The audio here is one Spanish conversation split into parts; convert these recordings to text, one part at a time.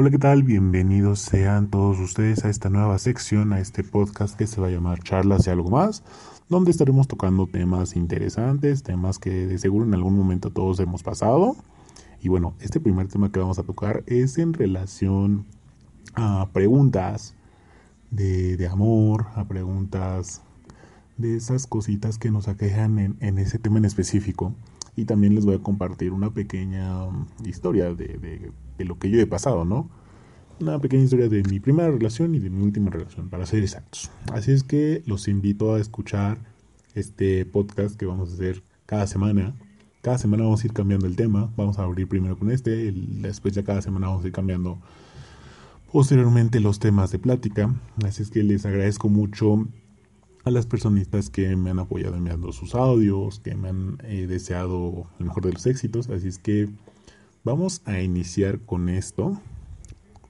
Hola, ¿qué tal? Bienvenidos sean todos ustedes a esta nueva sección, a este podcast que se va a llamar Charlas y algo más, donde estaremos tocando temas interesantes, temas que de seguro en algún momento todos hemos pasado. Y bueno, este primer tema que vamos a tocar es en relación a preguntas de, amor, a preguntas de esas cositas que nos aquejan en, ese tema en específico. Y también les voy a compartir una pequeña um, historia de, de, lo que yo he pasado, ¿no? Una pequeña historia de mi primera relación y de mi última relación, para ser exactos. Así es que los invito a escuchar este podcast que vamos a hacer cada semana. Cada semana vamos a ir cambiando el tema. Vamos a abrir primero con este, después ya cada semana vamos a ir cambiando posteriormente los temas de plática. Así es que les agradezco mucho a las personitas que me han apoyado enviando sus audios, que me han eh, deseado el mejor de los éxitos. Así es que vamos a iniciar con esto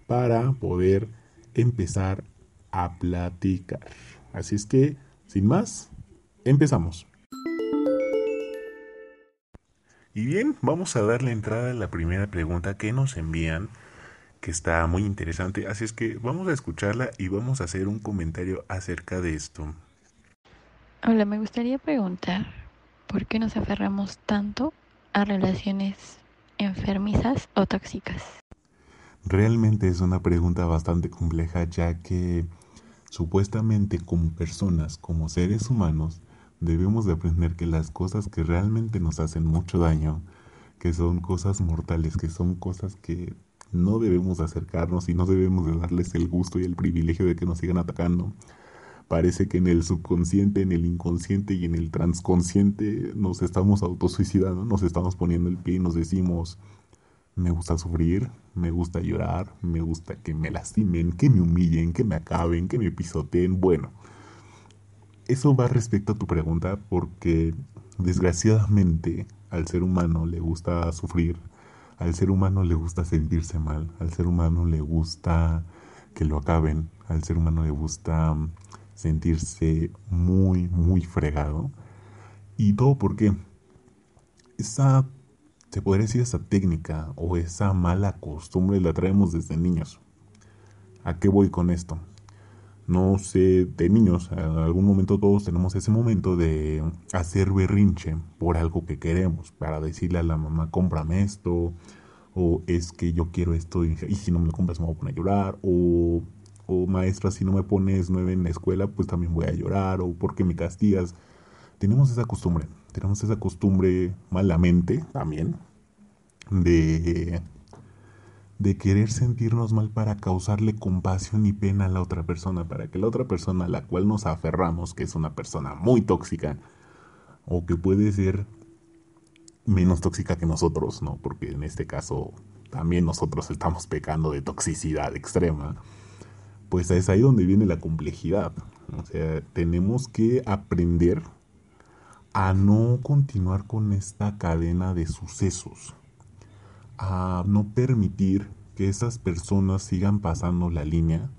para poder empezar a platicar. Así es que, sin más, empezamos. Y bien, vamos a darle entrada a la primera pregunta que nos envían, que está muy interesante. Así es que vamos a escucharla y vamos a hacer un comentario acerca de esto. Hola, me gustaría preguntar por qué nos aferramos tanto a relaciones enfermizas o tóxicas. Realmente es una pregunta bastante compleja ya que supuestamente como personas, como seres humanos, debemos de aprender que las cosas que realmente nos hacen mucho daño, que son cosas mortales, que son cosas que no debemos acercarnos y no debemos de darles el gusto y el privilegio de que nos sigan atacando, parece que en el subconsciente, en el inconsciente y en el transconsciente nos estamos autosuicidando, nos estamos poniendo el pie y nos decimos, me gusta sufrir, me gusta llorar, me gusta que me lastimen, que me humillen, que me acaben, que me pisoteen. Bueno, eso va respecto a tu pregunta porque desgraciadamente al ser humano le gusta sufrir, al ser humano le gusta sentirse mal, al ser humano le gusta que lo acaben, al ser humano le gusta sentirse muy, muy fregado. Y todo porque esa, se podría decir, esa técnica o esa mala costumbre la traemos desde niños. ¿A qué voy con esto? No sé, de niños, en algún momento todos tenemos ese momento de hacer berrinche por algo que queremos, para decirle a la mamá, cómprame esto, o es que yo quiero esto y, si no me lo compras me voy a poner a llorar, o o maestra, si no me pones nueve en la escuela, pues también voy a llorar, o porque me castigas. Tenemos esa costumbre, tenemos esa costumbre malamente también de, de querer sentirnos mal para causarle compasión y pena a la otra persona, para que la otra persona a la cual nos aferramos, que es una persona muy tóxica, o que puede ser menos tóxica que nosotros, ¿no? Porque en este caso también nosotros estamos pecando de toxicidad extrema pues es ahí donde viene la complejidad. O sea, tenemos que aprender a no continuar con esta cadena de sucesos, a no permitir que esas personas sigan pasando la línea,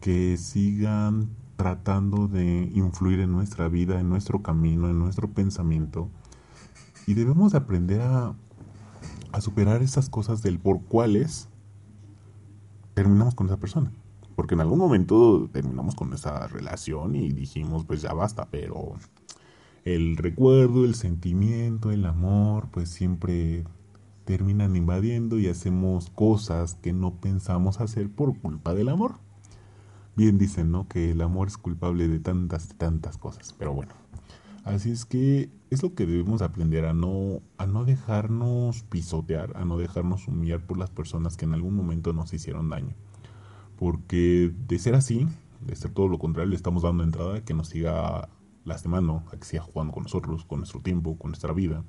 que sigan tratando de influir en nuestra vida, en nuestro camino, en nuestro pensamiento. Y debemos aprender a, superar esas cosas del por cuales terminamos con esa persona. Porque en algún momento terminamos con esa relación y dijimos, pues ya basta, pero el recuerdo, el sentimiento, el amor, pues siempre terminan invadiendo y hacemos cosas que no pensamos hacer por culpa del amor. Bien dicen, ¿no? Que el amor es culpable de tantas, tantas cosas. Pero bueno, así es que es lo que debemos aprender a no, a no dejarnos pisotear, a no dejarnos humillar por las personas que en algún momento nos hicieron daño. Porque de ser así, de ser todo lo contrario, le estamos dando entrada a que nos siga lastimando, a que siga jugando con nosotros, con nuestro tiempo, con nuestra vida.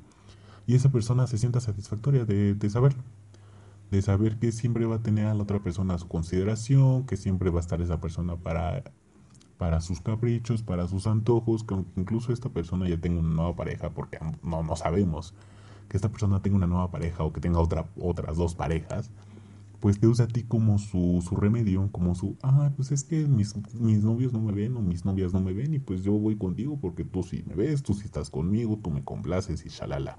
Y esa persona se sienta satisfactoria de, de saberlo. De saber que siempre va a tener a la otra persona a su consideración, que siempre va a estar esa persona para, para sus caprichos, para sus antojos, que incluso esta persona ya tenga una nueva pareja, porque no, no sabemos que esta persona tenga una nueva pareja o que tenga otra, otras dos parejas pues te usa a ti como su, su remedio, como su, ah, pues es que mis, mis novios no me ven o mis novias no me ven y pues yo voy contigo porque tú sí me ves, tú sí estás conmigo, tú me complaces y shalala.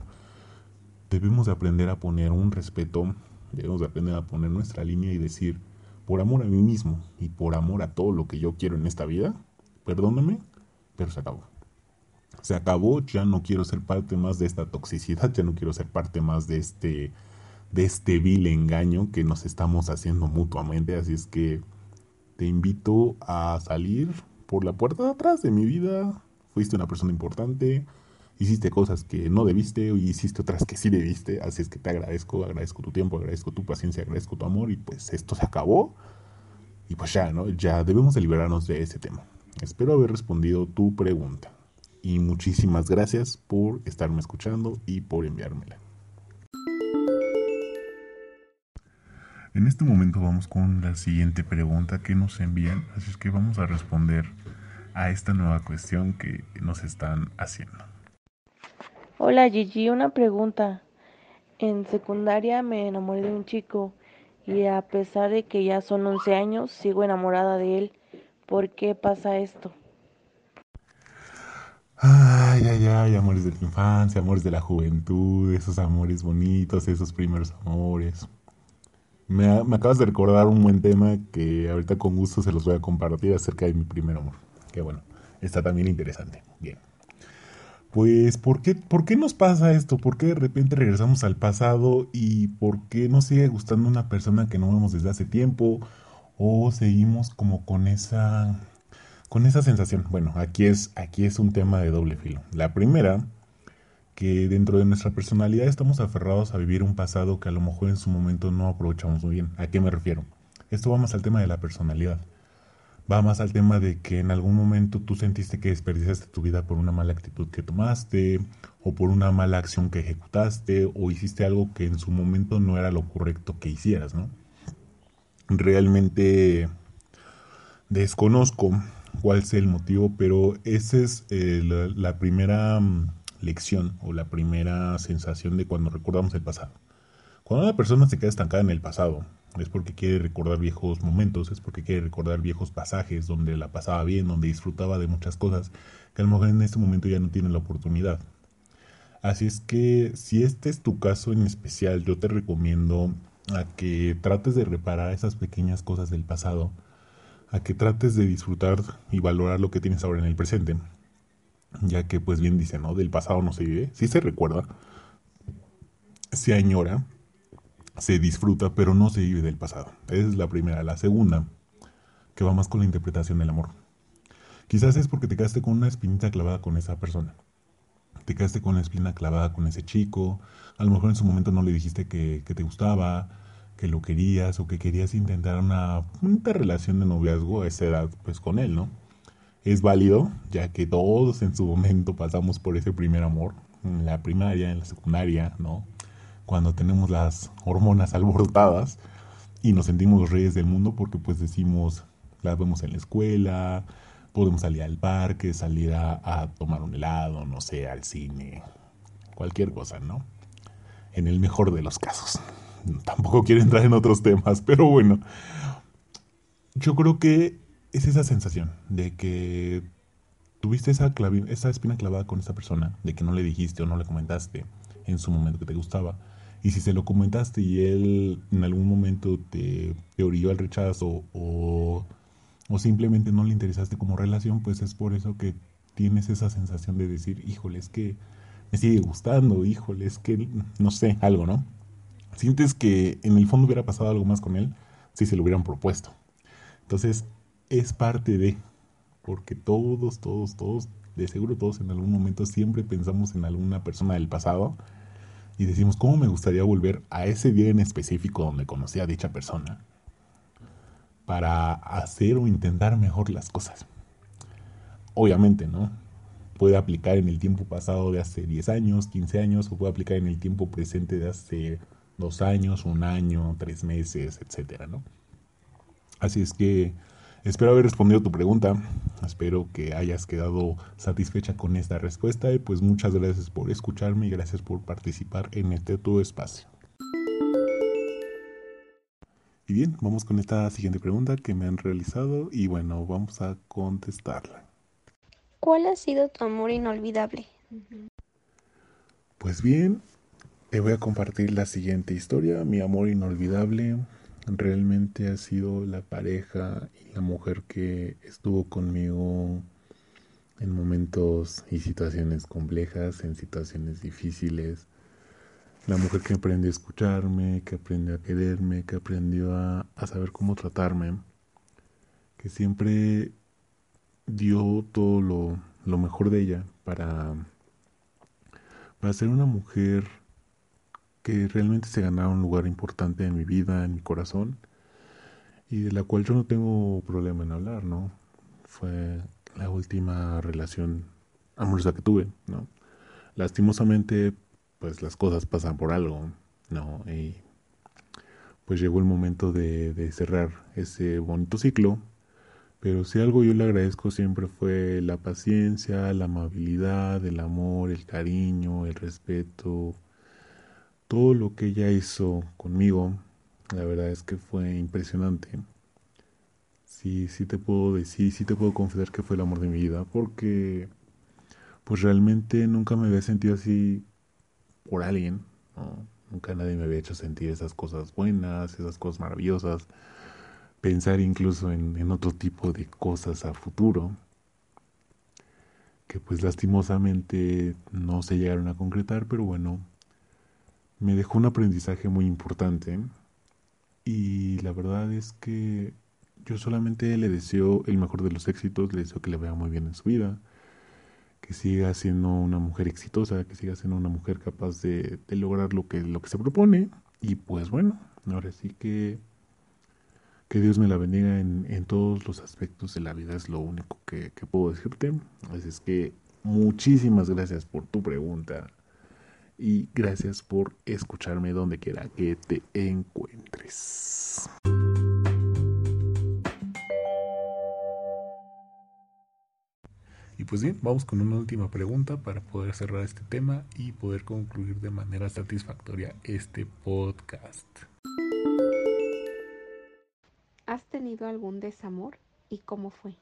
Debemos de aprender a poner un respeto Debemos aprender a poner nuestra línea y decir, por amor a mí mismo y por amor a todo lo que yo quiero en esta vida, perdóname, pero se acabó. Se acabó, ya no quiero ser parte más de esta toxicidad, ya no quiero ser parte más de este de este vil engaño que nos estamos haciendo mutuamente, así es que te invito a salir por la puerta de atrás de mi vida. Fuiste una persona importante, hiciste cosas que no debiste y hiciste otras que sí debiste, así es que te agradezco, agradezco tu tiempo, agradezco tu paciencia, agradezco tu amor y pues esto se acabó y pues ya, ¿no? Ya debemos de liberarnos de ese tema. Espero haber respondido tu pregunta y muchísimas gracias por estarme escuchando y por enviármela. En este momento vamos con la siguiente pregunta que nos envían, así es que vamos a responder a esta nueva cuestión que nos están haciendo. Hola Gigi, una pregunta. En secundaria me enamoré de un chico y a pesar de que ya son 11 años, sigo enamorada de él. ¿Por qué pasa esto? Ay, ay, ay, amores de la infancia, amores de la juventud, esos amores bonitos, esos primeros amores. Me, acabas de recordar un buen tema que ahorita con gusto se los voy a compartir acerca de mi primer amor. Que bueno, está también interesante. Bien. Pues, ¿por qué, ¿por qué nos pasa esto? ¿Por qué de repente regresamos al pasado y por qué nos sigue gustando una persona que no vemos desde hace tiempo? ¿O seguimos como con esa, con esa sensación? Bueno, aquí es, aquí es un tema de doble filo. La primera, que dentro de nuestra personalidad estamos aferrados a vivir un pasado que a lo mejor en su momento no aprovechamos muy bien. ¿A qué me refiero? Esto va más al tema de la personalidad va más al tema de que en algún momento tú sentiste que desperdiciaste tu vida por una mala actitud que tomaste o por una mala acción que ejecutaste o hiciste algo que en su momento no era lo correcto que hicieras, ¿no? Realmente desconozco cuál sea el motivo, pero esa es eh, la, primera mm, lección o la primera sensación de cuando recordamos el pasado. Cuando una persona se queda estancada en el pasado, es porque quiere recordar viejos momentos, es porque quiere recordar viejos pasajes donde la pasaba bien, donde disfrutaba de muchas cosas que a lo mejor en este momento ya no tiene la oportunidad. Así es que si este es tu caso en especial, yo te recomiendo a que trates de reparar esas pequeñas cosas del pasado, a que trates de disfrutar y valorar lo que tienes ahora en el presente, ya que pues bien dice, ¿no? Del pasado no se vive, sí se recuerda, se añora, se disfruta, pero no se vive del pasado. Esa es la primera. La segunda, que va más con la interpretación del amor. Quizás es porque te quedaste con una espinita clavada con esa persona. Te quedaste con la espina clavada con ese chico. A lo mejor en su momento no le dijiste que, te gustaba, que lo querías o que querías intentar una, una relación de noviazgo a esa edad, pues con él, ¿no? Es válido, ya que todos en su momento pasamos por ese primer amor, en la primaria, en la secundaria, ¿no? cuando tenemos las hormonas alborotadas y nos sentimos reyes del mundo porque pues decimos, las vemos en la escuela, podemos salir al parque, salir a, tomar un helado, no sé, al cine, cualquier cosa, ¿no? En el mejor de los casos. Tampoco quiero entrar en otros temas, pero bueno, yo creo que es esa sensación de que tuviste esa, esa espina clavada con esa persona, de que no le dijiste o no le comentaste en su momento que te gustaba, y si se lo comentaste y él en algún momento te, te orilló al rechazo o, o simplemente no le interesaste como relación, pues es por eso que tienes esa sensación de decir, híjole, es que me sigue gustando, híjole, es que no sé, algo, ¿no? Sientes que en el fondo hubiera pasado algo más con él si se lo hubieran propuesto. Entonces, es parte de, porque todos, todos, todos, de seguro todos en algún momento siempre pensamos en alguna persona del pasado y decimos, ¿cómo me gustaría volver a ese día en específico donde conocí a dicha persona para hacer o intentar mejor las cosas? Obviamente, ¿no? Puede aplicar en el tiempo pasado de hace 10 años, 15 años, o puede aplicar en el tiempo presente de hace dos años, un año, tres meses, etcétera, ¿no? Así es que Espero haber respondido tu pregunta. Espero que hayas quedado satisfecha con esta respuesta y pues muchas gracias por escucharme y gracias por participar en este tu espacio. Y bien, vamos con esta siguiente pregunta que me han realizado y bueno, vamos a contestarla. ¿Cuál ha sido tu amor inolvidable? Pues bien, Te voy a compartir la siguiente historia. Mi amor inolvidable realmente ha sido la pareja y la mujer que estuvo conmigo en momentos y situaciones complejas, en situaciones difíciles. La mujer que aprendió a escucharme, que aprendió a quererme, que aprendió a, saber cómo tratarme, que siempre dio todo lo, lo mejor de ella para, para ser una mujer que realmente se ganara un lugar importante en mi vida, en mi corazón, y de la cual yo no tengo problema en hablar, ¿no? Fue la última relación amorosa que tuve, ¿no? Lastimosamente, pues las cosas pasan por algo, ¿no? Y pues llegó el momento de, de cerrar ese bonito ciclo, pero si algo yo le agradezco siempre fue la paciencia, la amabilidad, el amor, el cariño, el respeto, todo lo que ella hizo conmigo, la verdad es que fue impresionante. Sí, sí te puedo decir, sí te puedo confesar que fue el amor de mi vida, porque pues realmente nunca me había sentido así por alguien, Nunca nadie me había hecho sentir esas cosas buenas, esas cosas maravillosas, pensar incluso en, en otro tipo de cosas a futuro, que pues lastimosamente no se llegaron a concretar, pero bueno, me dejó un aprendizaje muy importante y la verdad es que yo solamente le deseo el mejor de los éxitos, le deseo que le vaya muy bien en su vida, que siga siendo una mujer exitosa, que siga siendo una mujer capaz de, lograr lo que, lo que se propone y pues bueno, ahora sí que que Dios me la bendiga en, en todos los aspectos de la vida, es lo único que, que puedo decirte. Así es que muchísimas gracias por tu pregunta y gracias por escucharme donde quiera que te encuentres. Y pues bien, vamos con una última pregunta para poder cerrar este tema y poder concluir de manera satisfactoria este podcast. ¿Has tenido algún desamor y cómo fue?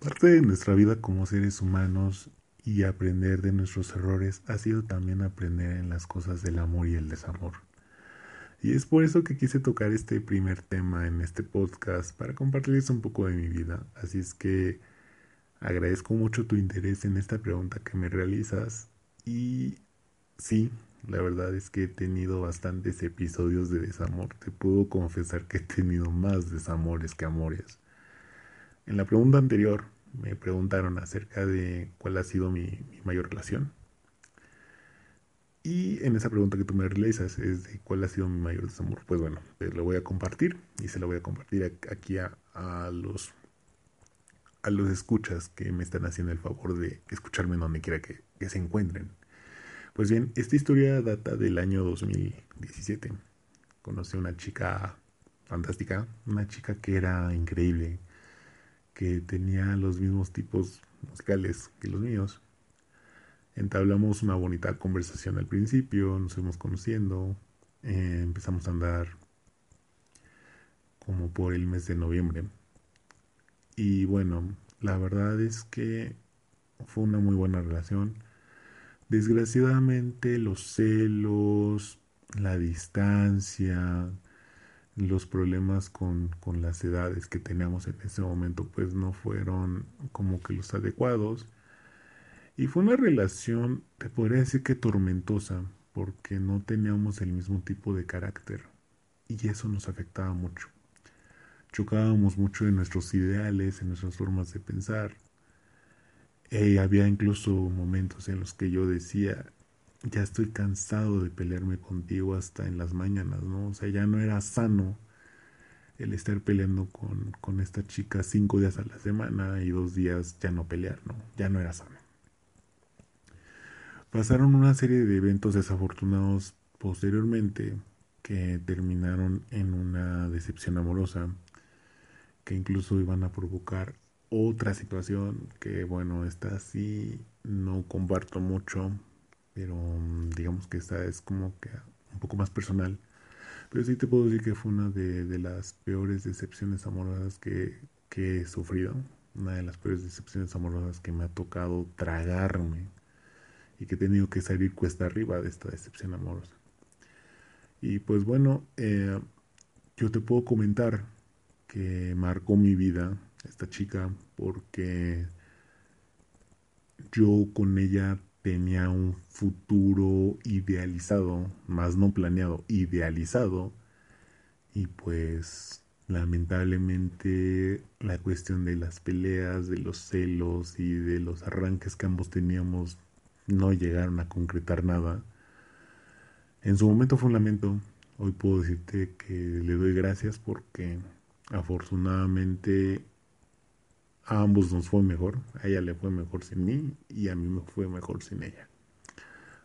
Parte de nuestra vida como seres humanos y aprender de nuestros errores ha sido también aprender en las cosas del amor y el desamor. Y es por eso que quise tocar este primer tema en este podcast para compartirles un poco de mi vida. Así es que agradezco mucho tu interés en esta pregunta que me realizas y sí, la verdad es que he tenido bastantes episodios de desamor. Te puedo confesar que he tenido más desamores que amores. En la pregunta anterior me preguntaron acerca de cuál ha sido mi, mayor relación. Y en esa pregunta que tú me realizas es de cuál ha sido mi mayor desamor. Pues bueno, lo voy a compartir y se lo voy a compartir aquí a, los a los escuchas que me están haciendo el favor de escucharme donde quiera que se encuentren. Pues bien, esta historia data del año 2017. Conocí a una chica fantástica, una chica que era increíble, que tenía los mismos tipos musicales que los míos. Entablamos una bonita conversación al principio, nos fuimos conociendo, eh, empezamos a andar como por el mes de noviembre. Y bueno, la verdad es que fue una muy buena relación. Desgraciadamente los celos, la distancia, los problemas con, con, las edades que teníamos en ese momento pues no fueron como que los adecuados. Y fue una relación te podría decir que tormentosa porque no teníamos el mismo tipo de carácter y eso nos afectaba mucho. Chocábamos mucho en nuestros ideales en nuestras formas de pensar. Y había incluso momentos en los que yo decía ya estoy cansado de pelearme contigo hasta en las mañanas, ¿no? O sea, ya no era sano el estar peleando con, con esta chica cinco días a la semana y dos días ya no pelear, ¿no? Ya no era sano. Pasaron una serie de eventos desafortunados posteriormente que terminaron en una decepción amorosa que incluso iban a provocar otra situación que bueno, esta sí no comparto mucho pero mm, digamos que esta es como que un poco más personal. Pero sí te puedo decir que fue una de, las peores decepciones amorosas que, he sufrido, una de las peores decepciones amorosas que me ha tocado tragarme y que he tenido que salir cuesta arriba de esta decepción amorosa. Y pues bueno, eh, yo te puedo comentar que marcó mi vida esta chica porque yo con ella tenía un futuro idealizado, más no planeado, idealizado. Y pues lamentablemente la cuestión de las peleas, de los celos y de los arranques que ambos teníamos no llegaron a concretar nada. En su momento fue un lamento. Hoy puedo decirte que le doy gracias porque afortunadamente a ambos nos fue mejor. A ella le fue mejor sin mí y a mí me fue mejor sin ella.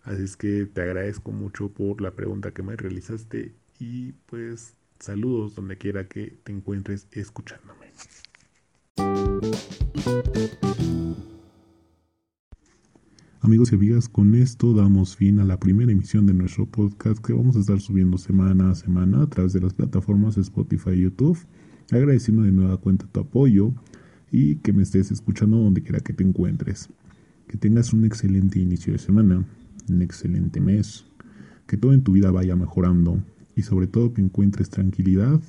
Así es que te agradezco mucho por la pregunta que me realizaste y pues saludos donde quiera que te encuentres escuchándome. Amigos y amigas, con esto damos fin a la primera emisión de nuestro podcast que vamos a estar subiendo semana a semana a través de las plataformas Spotify y YouTube. Agradeciendo de nueva cuenta tu apoyo y que me estés escuchando donde quiera que te encuentres. Que tengas un excelente inicio de semana, un excelente mes, que todo en tu vida vaya mejorando y sobre todo que encuentres tranquilidad,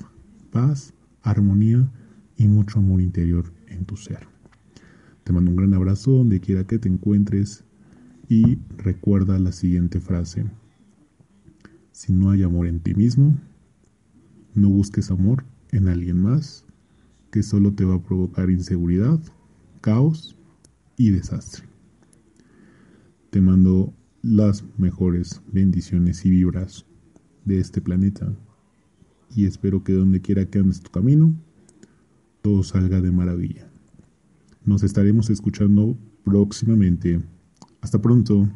paz, armonía y mucho amor interior en tu ser. Te mando un gran abrazo donde quiera que te encuentres y recuerda la siguiente frase. Si no hay amor en ti mismo, no busques amor en alguien más que solo te va a provocar inseguridad, caos y desastre. Te mando las mejores bendiciones y vibras de este planeta y espero que donde quiera que andes tu camino, todo salga de maravilla. Nos estaremos escuchando próximamente hasta pronto.